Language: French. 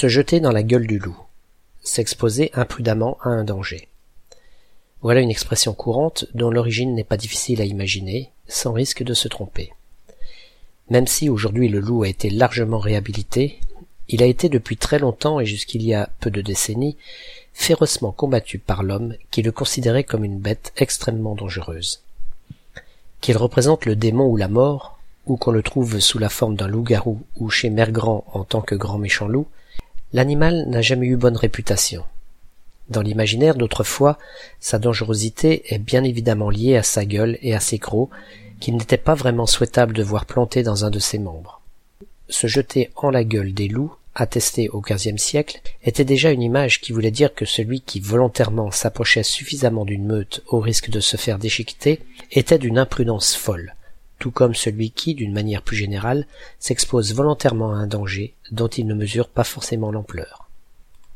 Se jeter dans la gueule du loup. S'exposer imprudemment à un danger. Voilà une expression courante dont l'origine n'est pas difficile à imaginer, sans risque de se tromper. Même si aujourd'hui le loup a été largement réhabilité, il a été depuis très longtemps et jusqu'il y a peu de décennies férocement combattu par l'homme qui le considérait comme une bête extrêmement dangereuse. Qu'il représente le démon ou la mort, ou qu'on le trouve sous la forme d'un loup-garou ou chez Mère Grand en tant que grand méchant loup, l'animal n'a jamais eu bonne réputation. Dans l'imaginaire d'autrefois, sa dangerosité est bien évidemment liée à sa gueule et à ses crocs, qu'il n'était pas vraiment souhaitable de voir plantés dans un de ses membres. Se jeter en la gueule des loups, attesté au XVe siècle, était déjà une image qui voulait dire que celui qui volontairement s'approchait suffisamment d'une meute au risque de se faire déchiqueter était d'une imprudence folle, tout comme celui qui, d'une manière plus générale, s'expose volontairement à un danger dont il ne mesure pas forcément l'ampleur.